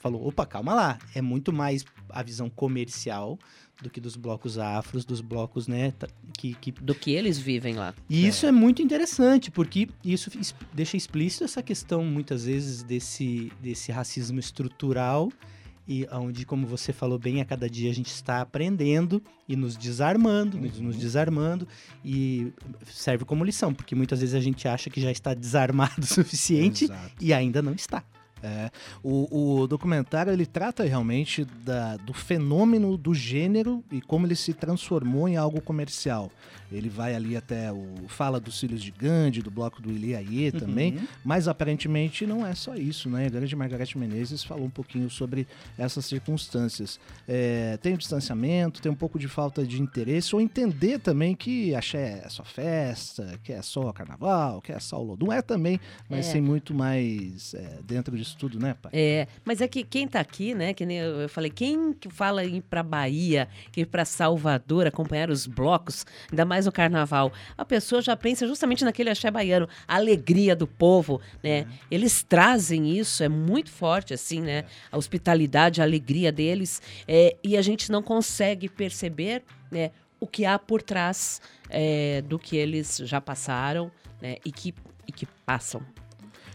falou, opa, calma lá, é muito mais a visão comercial do que dos blocos afros, dos blocos, né, que, que
Do que eles vivem lá.
e isso é muito interessante, porque isso deixa explícito essa questão, muitas vezes, desse, desse racismo estrutural, e onde, como você falou bem, a cada dia a gente está aprendendo e nos desarmando, nos, nos desarmando, e serve como lição, porque muitas vezes a gente acha que já está desarmado o suficiente
Exato.
e ainda não está.
É, o, o documentário ele trata realmente da- do fenômeno do gênero e como ele se transformou em algo comercial. Ele vai ali até o fala dos filhos de Gandhi, do bloco do Iliaie também,
Uhum.
mas aparentemente não é só isso, né? A grande Margareth Menezes falou um pouquinho sobre essas circunstâncias. É, tem o distanciamento, tem um pouco de falta de interesse, ou entender também que axé é só festa, que é só carnaval, que é só o Lodum. É também, mas
É.
tem muito mais é, dentro disso tudo, né, pai?
É, mas é que quem tá aqui, né, que nem eu eu falei, quem que fala em ir pra Bahia, ir pra Salvador, acompanhar os blocos, ainda mais no carnaval, a pessoa já pensa justamente naquele axé baiano, a alegria do povo, né? Eles trazem isso, é muito forte, assim, né? A hospitalidade, a alegria deles, é, e a gente não consegue perceber, né, o que há por trás é, do que eles já passaram, né, e que, e que passam.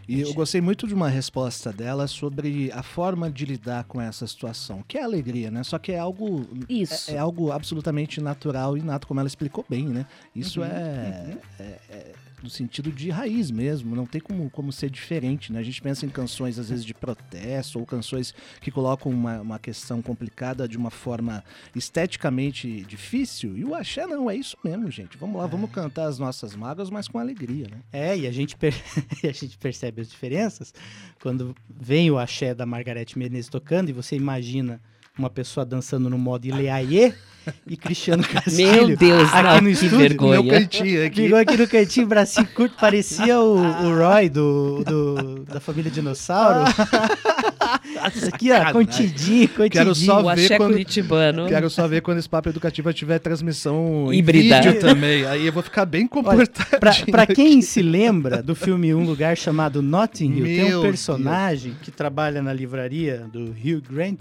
E eu gostei muito de uma resposta dela sobre a forma de lidar com essa situação, que é alegria, né? Só que é algo
Isso.
é, é algo absolutamente natural e nato, como ela explicou bem, né? Isso
Uhum,
é, é- é no sentido de raiz mesmo, não tem como, como ser diferente, né? A gente pensa em canções, às vezes, de protesto, ou canções que colocam uma, uma questão complicada de uma forma esteticamente difícil, e o axé não, é isso mesmo, gente. Vamos lá, vamos cantar as nossas mágoas, mas com alegria, né?
É, e a gente, per- a gente percebe as diferenças quando vem o axé da Margarete Menezes tocando e você imagina uma pessoa dançando no modo Ileaie e Cristiano Castilho
Meu Deus,
aqui
não,
no
que
estúdio.
vergonha.
Meu cantinho aqui.
Ficou aqui no cantinho, bracinho curto, parecia o, o Roy do, do- da família Dinossauro. Isso aqui, ó, contidinho, contidinho.
Quero só
o
ver quando-
curitibano.
Quero só ver quando esse papo educativo tiver transmissão
Híbrida.
em vídeo também. Aí eu vou ficar bem comportadinho.
Pra, pra
aqui.
quem se lembra do filme Um Lugar Chamado Notting Hill, tem
Meu
um personagem que trabalha na livraria do Hugh Grant,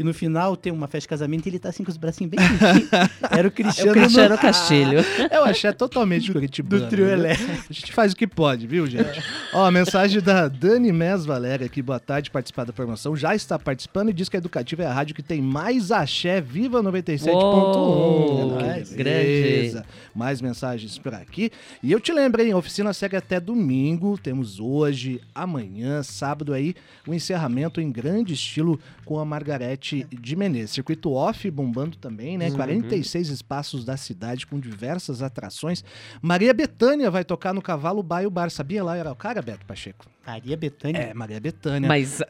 que no final tem uma festa de casamento e ele tá assim com os bracinhos bem curtinhos. Era o
É o
Cristiano,
Cristiano
no-
Castilho.
Eu achei totalmente curitibano.
do trio
né?
elétrico.
A gente faz o que pode, viu, gente? Ó, a mensagem da Dani Mes Valéria aqui, boa tarde, participar da promoção. Já está participando e diz que a Educativa é a rádio que tem mais axé, viva 97.1.
Uou,
Que
grande.
beleza. mais mensagens por aqui. E eu te lembro, hein? A oficina segue até domingo. Temos hoje, amanhã, sábado aí, o encerramento em grande estilo com a Margarete de Menezes. Circuito off bombando também, né? 46 espaços da cidade com diversas atrações. Maria Bethânia vai tocar no Cavalo Baio Bar. Sabia lá? Era o cara, Beto Pacheco.
Maria Bethânia.
É, Maria Bethânia.
Mas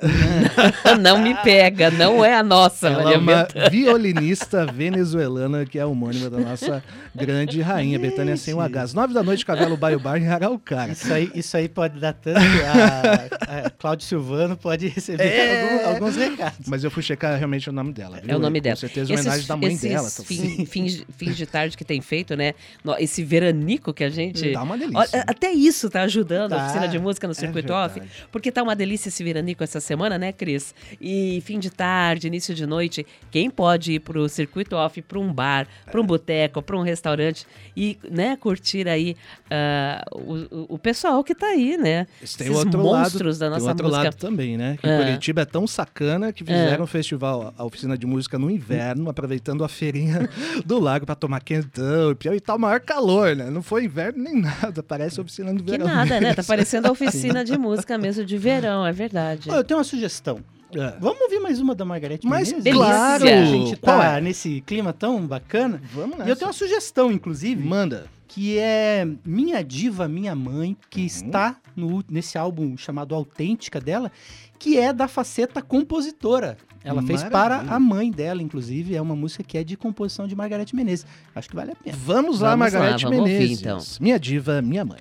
não me pega, não é a nossa,
Ela é
Maria
uma
Bethânia.
violinista venezuelana que é homônima da nossa grande rainha, Betânia sem o H. Às nove da noite, Cavalo Baio Bar em Araucária.
Isso aí, isso aí pode dar tanto. A, a Cláudio Silvano pode receber
É.
algum- alguns recados.
Mas eu fui checar realmente o nome dela. viu?
É o nome dela.
Com certeza, homenagem da mãe
esses
dela.
Fim, fins, fins de tarde que tem feito, né? Esse veranico que a gente.
Dá uma delícia.
Até isso tá ajudando a
Tá,
oficina de música no
é
circuito off. Porque tá uma delícia esse veranico essa semana, né, Cris? E fim de tarde, início de noite, quem pode ir pro circuito off, pra um bar, pra um boteco, pra um restaurante e, né, curtir aí ah, o, o- pessoal que tá aí, né?
Tem
Esses
outro
monstros
lado,
da
tem
nossa
outro
música.
lado também, né? Que
É.
Curitiba é tão sacana que fizeram um festival, a oficina de música no inverno, aproveitando a feirinha do lago pra tomar quentão. E tá o maior calor, né? Não foi inverno nem nada, parece a oficina do
Que
verão.
nada, né? Tá parecendo a oficina de música mesmo de verão, é verdade.
Ó, eu tenho uma sugestão.
É.
Vamos ouvir mais uma da Margarete
Mas
Menezes?
Claro!
A gente tá
é?
nesse clima tão bacana.
Vamos nessa.
E eu tenho uma sugestão, inclusive,
Manda.
que é Minha Diva, Minha Mãe,
Uhum.
que está no, nesse álbum chamado Autêntica dela, que é da faceta compositora. Ela fez para
Maravilha.
a mãe dela, inclusive. É uma música que é de composição de Margarete Menezes. Acho que vale a pena.
Vamos lá,
Vamos lá,
Margarete
vamos ouvir,
Menezes.
então.
Minha diva, minha mãe.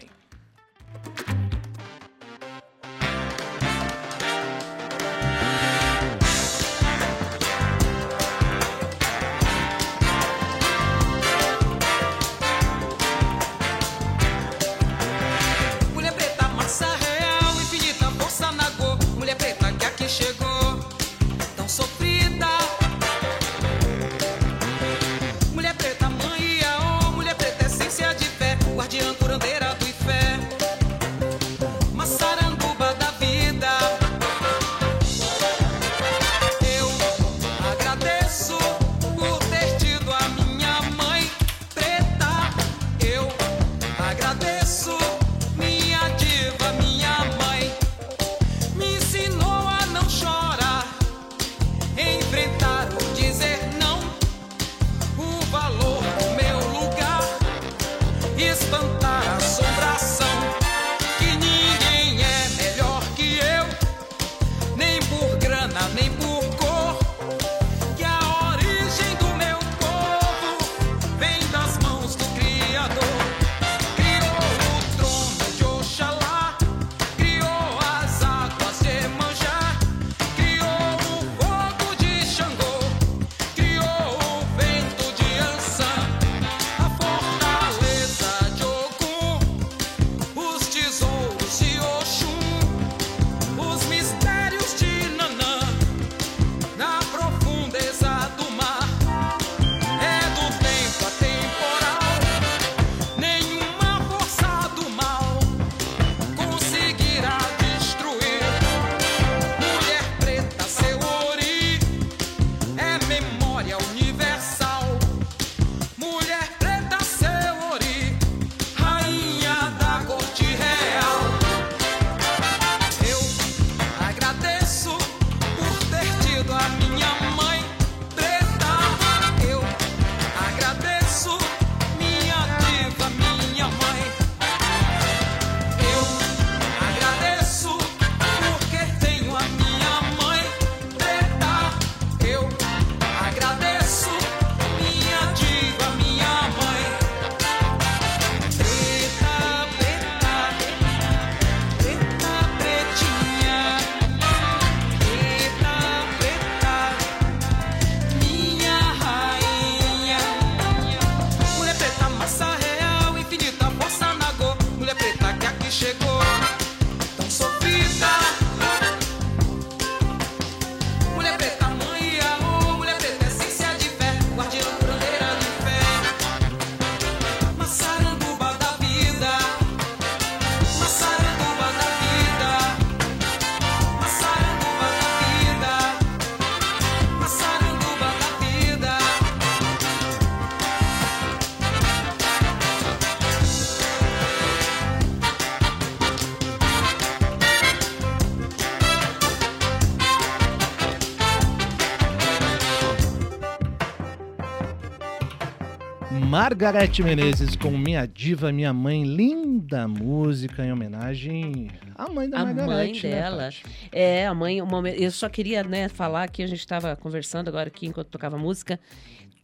Margarete Menezes com Minha Diva, Minha Mãe. Linda música em homenagem à mãe da
a mãe
Margarete. né,
dela.
Paty?
é, a mãe, um momento, eu só queria, né, falar que a gente estava conversando agora aqui enquanto tocava música.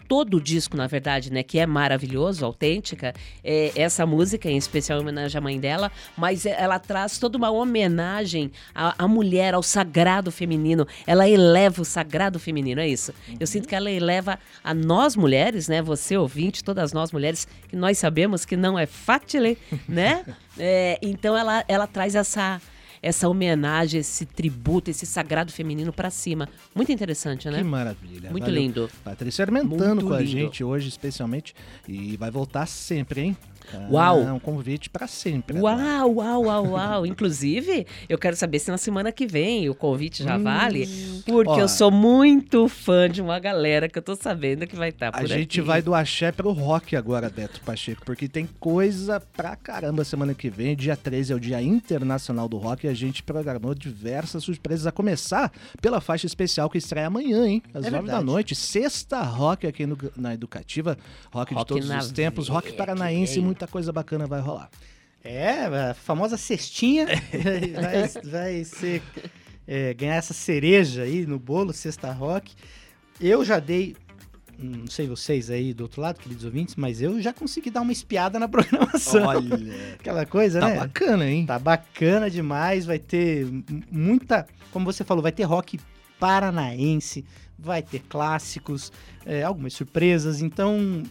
Todo o disco, na verdade, né, que é maravilhoso, autêntica, é essa música, em especial em homenagem à mãe dela, mas é- ela traz toda uma homenagem à, à mulher, ao sagrado feminino. Ela eleva o sagrado feminino, é isso. Eu sinto que ela eleva a nós mulheres, né, você ouvinte, todas nós mulheres, que nós sabemos que não é fácil, né? É, então ela, ela traz essa essa homenagem, esse tributo, esse sagrado feminino pra cima. Muito interessante, né?
Que maravilha.
Muito
Valeu.
lindo.
Patrícia Armentano
Muito
com a gente hoje, especialmente. E vai voltar sempre, hein?
Uau.
É um convite pra sempre. agora.
Uau, uau, uau, uau. Inclusive, eu quero saber se na semana que vem o convite já vale, porque
Ó.
eu sou muito fã de uma galera que eu tô sabendo que vai estar por
A gente
aqui.
vai do axé pro rock agora, Beto Pacheco, porque tem coisa pra caramba semana que vem. Dia 13 é o Dia Internacional do Rock e a gente programou diversas surpresas, a começar pela faixa especial que estreia amanhã, hein? Às
É
9 da noite. Sexta rock aqui no- na Educativa. Rock, de
Rock
todos
na
os tempos, rock paranaense, muita coisa bacana vai rolar.
É, a famosa cestinha vai, vai ser é, ganhar essa cereja aí no bolo, Sexta Rock. Eu já dei, não sei vocês aí do outro lado, queridos ouvintes, mas eu já consegui dar uma espiada na programação.
Olha,
Aquela coisa,
tá
né?
bacana, hein?
Tá bacana demais, vai ter muita, como você falou, vai ter rock paranaense, vai ter clássicos, é, algumas surpresas, então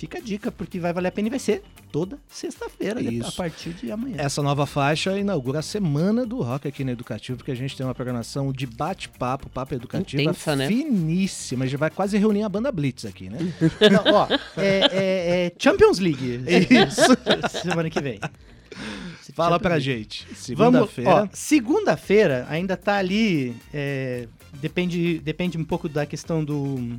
fica a dica, porque vai valer a pena e vai ser toda sexta-feira, né, a partir de amanhã.
Essa nova faixa inaugura a semana do rock aqui no Educativo, porque a gente tem uma programação de bate-papo, papo educativa
Intensa, né?
finíssima. A gente vai quase reunir a banda Blitz aqui, né?
Não, ó, é, é- é Champions League. Isso. Semana que vem.
Fala pra gente. Segunda-feira.
ó, segunda-feira ainda tá ali. é, depende, depende um pouco da questão do,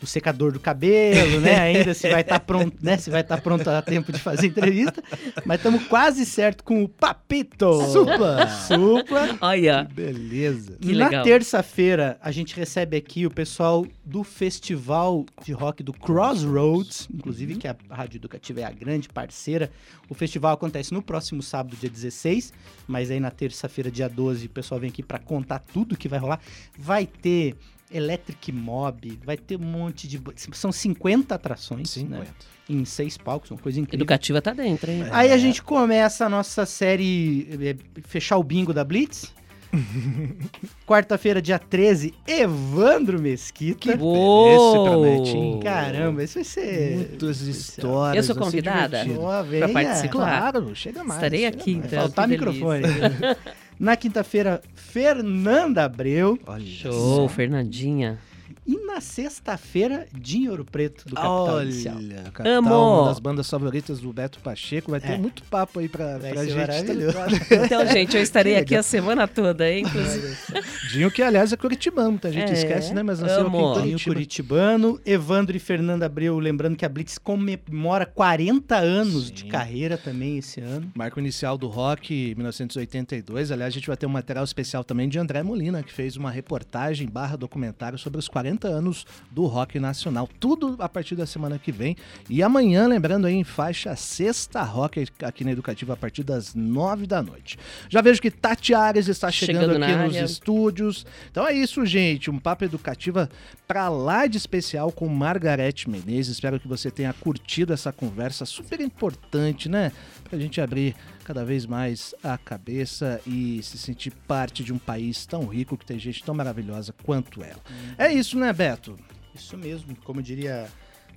do secador do cabelo, né? Ainda se vai estar pronto, né? Se vai estar pronto a tempo de fazer entrevista. Mas estamos quase certo com o Papito.
Supla.
Supla.
Olha,
Beleza.
Que
Na terça-feira, a gente recebe aqui o pessoal do Festival de Rock do Crossroads, inclusive que a Rádio Educativa é a grande parceira. O festival acontece no próximo sábado, dia 16, mas aí na terça-feira, dia 12, o pessoal vem aqui para contar tudo que vai rolar. Vai ter Electric Mob, vai ter um monte de... São 50 atrações,
50.
né? Em seis palcos, uma coisa incrível.
educativa tá dentro, hein?
Aí a gente começa a nossa série eh, Fechar o Bingo da Blitz. Quarta-feira, dia 13, Evandro Mesquita.
Uou!
Esse promete, hein?
Caramba, isso vai ser.
Muitas histórias.
Eu sou convidada?
Ó, venha.
participar?
Claro, chega mais.
Estarei
chega
aqui,
mais.
então.
Faltar
que
microfone. Na quinta-feira, Fernanda Abreu.
Olha
Show, Fernandinha.
E na sexta-feira, Dinho Ouro Preto, do Capital Inicial.
Olha, Capital,
Amo!
uma das bandas favoritas do Beto Pacheco. Vai ter
É.
muito papo aí pra,
Vai
pra gente. tá?
Então, gente, eu estarei aqui a semana toda, hein? Inclusive.
Dinho, que aliás é curitibano, muita gente
É,
esquece, né? Mas nasceu aqui
amo.
em
Dinho
Curitiba.
Curitibano, Evandro e Fernanda Abreu, lembrando que a Blitz comemora 40 anos
Sim.
de carreira também esse ano.
Marco inicial do rock, 1982. Aliás, a gente vai ter um material especial também de André Molina, que fez uma reportagem barra documentário sobre os 40 anos do rock nacional. Tudo a partir da semana que vem. E amanhã, lembrando aí, em faixa sexta rock aqui na Educativa, a partir das 9 da noite. Já vejo que Tati Ares está chegando,
Chegando
aqui nos
área.
estúdios. Então é isso, gente. Um papo educativa pra lá de especial com Margarete Menezes. Espero que você tenha curtido essa conversa super importante, né? Pra gente abrir cada vez mais a cabeça e se sentir parte de um país tão rico que tem gente tão maravilhosa quanto ela. É isso, né, Beto?
Isso mesmo, como diria,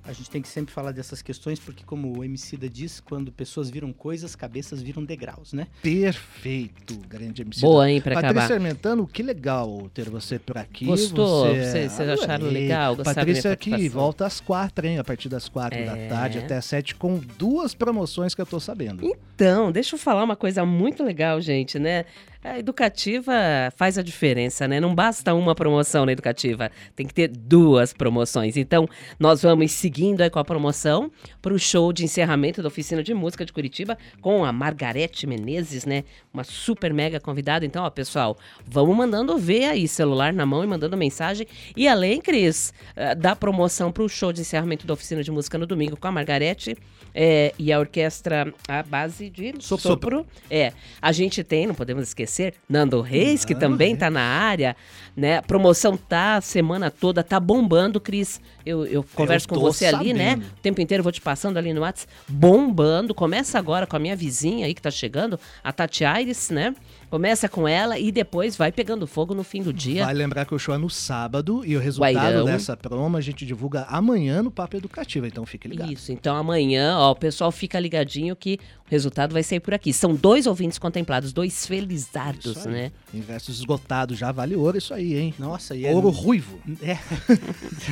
a gente tem que sempre falar dessas questões, porque como o Emicida diz, quando pessoas viram coisas, cabeças viram degraus, né?
Perfeito, grande MC.
Boa, hein, pra
Patrícia
acabar.
Armentano, que legal ter você por aqui.
Gostou?
Você...
Vocês- vocês acharam
Adorei.
legal? Gostaram da
Patrícia aqui volta às quatro, hein? A partir das quatro da
É.
tarde até às sete, com duas promoções que eu tô sabendo.
Então, deixa eu falar uma coisa muito legal, gente, né? A educativa faz a diferença, né? Não basta uma promoção na educativa, tem que ter duas promoções. Então, nós vamos seguindo aí com a promoção para o show de encerramento da oficina de música de Curitiba com a Margarete Menezes, né? Uma super mega convidada. Então, ó, pessoal, vamos mandando ver aí, celular na mão e mandando mensagem. E além, Cris, eh, da promoção para o show de encerramento da oficina de música no domingo com a Margarete eh, e a orquestra, a base de
Sopro.
sopro. É, a gente tem, não podemos esquecer, Nando Reis, que também tá na área, né? A promoção tá a semana toda, tá bombando, Cris. Eu, eu converso com
tô
você ali, né?
sabendo.
O tempo inteiro eu vou te passando ali no WhatsApp. Bombando. Começa agora com a minha vizinha aí que tá chegando, a Tati Aires, né? Começa com ela e depois vai pegando fogo no fim do dia.
Vai lembrar que o show é no sábado e o resultado
Guairão.
dessa promo a gente divulga amanhã no Papo Educativo, então fique ligado.
Isso, então amanhã, ó, o pessoal fica ligadinho que o resultado vai sair por aqui. São dois ouvintes contemplados, dois felizardos, né?
Ingressos esgotados, já vale ouro isso aí, hein?
Nossa, e é
Ouro ruivo.
É.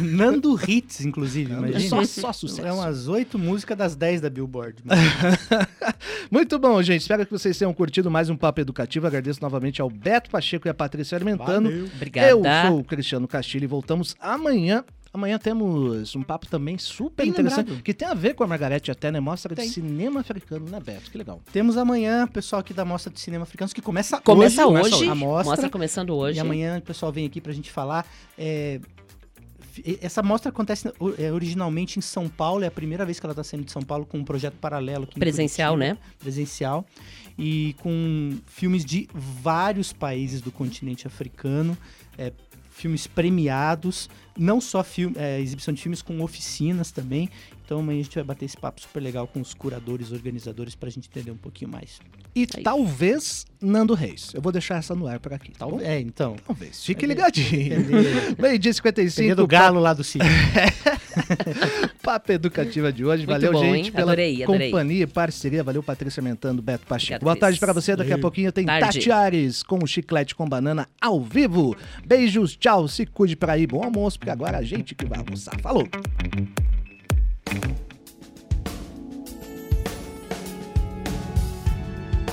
Nando Hits, inclusive, imagina.
Só, só sucesso.
É umas oito músicas das 10 da Billboard.
Muito bom, gente. Espero que vocês tenham curtido mais um Papo Educativo. Agradeço novamente ao Beto Pacheco e à Patrícia Armentano.
Valeu.
Obrigada.
Eu sou o Cristiano Castilho e voltamos amanhã. Amanhã temos um papo também super
Bem
interessante,
lembrado.
que tem a ver com a Margarete até, né? Mostra de
Tem.
cinema africano, né, Beto? Que legal.
Temos amanhã o pessoal aqui da Mostra de Cinema Africanos, que começa,
Começa
hoje.
hoje,
a mostra.
mostra começando hoje.
E amanhã o pessoal vem aqui pra gente falar. é, Essa mostra acontece é, originalmente em São Paulo, é a primeira vez que ela está saindo de São Paulo com um projeto paralelo. Aqui em
Presencial,
Curitiba,
né?
Presencial. E com filmes de vários países do continente africano, é, filmes premiados, não só filme, é, exibição de filmes, com oficinas também. Então amanhã a gente vai bater esse papo super legal com os curadores, organizadores, pra gente entender um pouquinho mais.
E
Aí.
talvez Nando Reis. Eu vou deixar essa no ar por aqui. Tá bom?
É, então.
Talvez. Fique ligadinho.
Entender.
Meio dia
Entender
55.
do galo lá do sítio.
Papo Educativa de hoje.
Muito
Valeu,
bom,
gente,
hein?
pela
Adorei, adorei.
companhia e parceria. Valeu, Patrícia Mentando, Beto Pacheco.
Obrigada,
Boa tarde pra você. Daqui a pouquinho tem
Tarde.
Tati Ares com o chiclete com banana ao vivo. Beijos, tchau. Se cuide pra ir. Bom almoço, porque agora a gente que vai almoçar. Falou.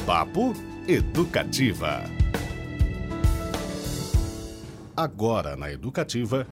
Papo Educativa. Agora na Educativa,